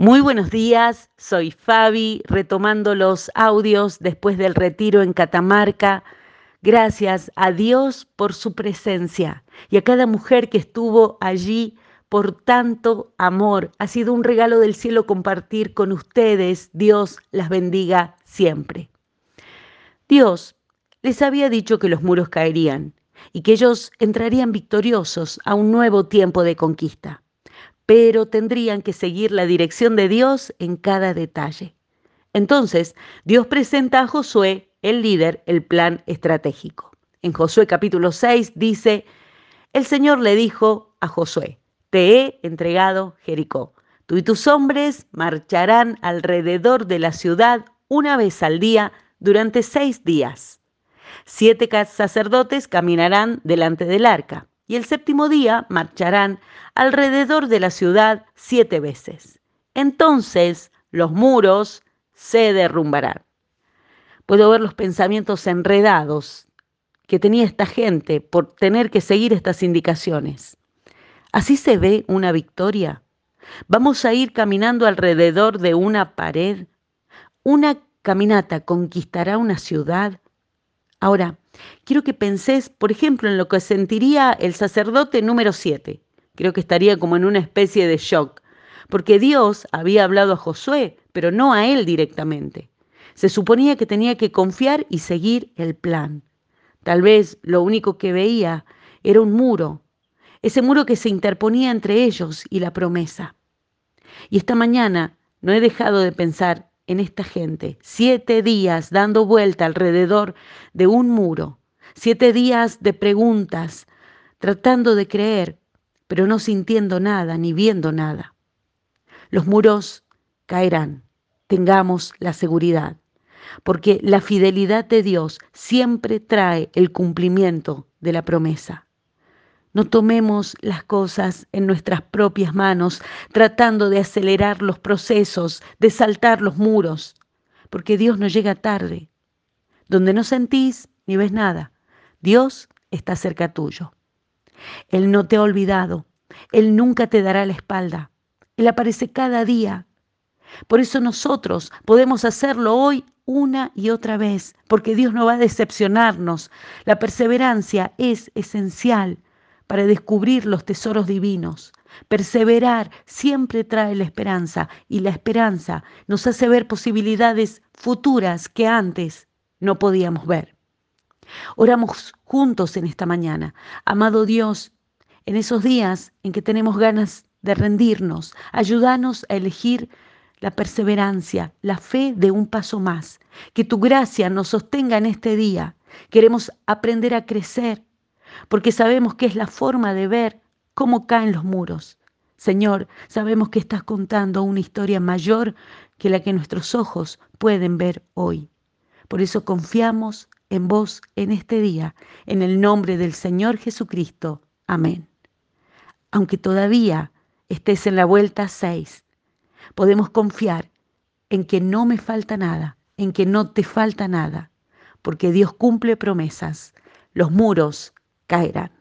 Muy buenos días, soy Fabi, retomando los audios después del retiro en Catamarca. Gracias a Dios por su presencia y a cada mujer que estuvo allí por tanto amor. Ha sido un regalo del cielo compartir con ustedes. Dios las bendiga siempre. Dios les había dicho que los muros caerían y que ellos entrarían victoriosos a un nuevo tiempo de conquista pero tendrían que seguir la dirección de Dios en cada detalle. Entonces, Dios presenta a Josué, el líder, el plan estratégico. En Josué capítulo 6 dice, el Señor le dijo a Josué, te he entregado Jericó. Tú y tus hombres marcharán alrededor de la ciudad una vez al día durante seis días. Siete sacerdotes caminarán delante del arca y el séptimo día marcharán alrededor de la ciudad siete veces. Entonces los muros se derrumbarán. Puedo ver los pensamientos enredados que tenía esta gente por tener que seguir estas indicaciones. ¿Así se ve una victoria? Vamos a ir caminando alrededor de una pared. Una caminata conquistará una ciudad. Ahora, quiero que pensés, por ejemplo, en lo que sentiría el sacerdote número 7. Creo que estaría como en una especie de shock, porque Dios había hablado a Josué, pero no a él directamente. Se suponía que tenía que confiar y seguir el plan. Tal vez lo único que veía era un muro, ese muro que se interponía entre ellos y la promesa. Y esta mañana no he dejado de pensar en esta gente, siete días dando vuelta alrededor de un muro, siete días de preguntas, tratando de creer, pero no sintiendo nada ni viendo nada. Los muros caerán, tengamos la seguridad, porque la fidelidad de Dios siempre trae el cumplimiento de la promesa. No tomemos las cosas en nuestras propias manos tratando de acelerar los procesos, de saltar los muros, porque Dios no llega tarde. Donde no sentís ni ves nada, Dios está cerca tuyo. Él no te ha olvidado, Él nunca te dará la espalda, Él aparece cada día. Por eso nosotros podemos hacerlo hoy una y otra vez, porque Dios no va a decepcionarnos. La perseverancia es esencial para descubrir los tesoros divinos. Perseverar siempre trae la esperanza y la esperanza nos hace ver posibilidades futuras que antes no podíamos ver. Oramos juntos en esta mañana. Amado Dios, en esos días en que tenemos ganas de rendirnos, ayúdanos a elegir la perseverancia, la fe de un paso más. Que tu gracia nos sostenga en este día. Queremos aprender a crecer porque sabemos que es la forma de ver cómo caen los muros. Señor, sabemos que estás contando una historia mayor que la que nuestros ojos pueden ver hoy. Por eso confiamos en vos en este día, en el nombre del Señor Jesucristo. Amén. Aunque todavía estés en la vuelta 6, podemos confiar en que no me falta nada, en que no te falta nada, porque Dios cumple promesas. Los muros caerán.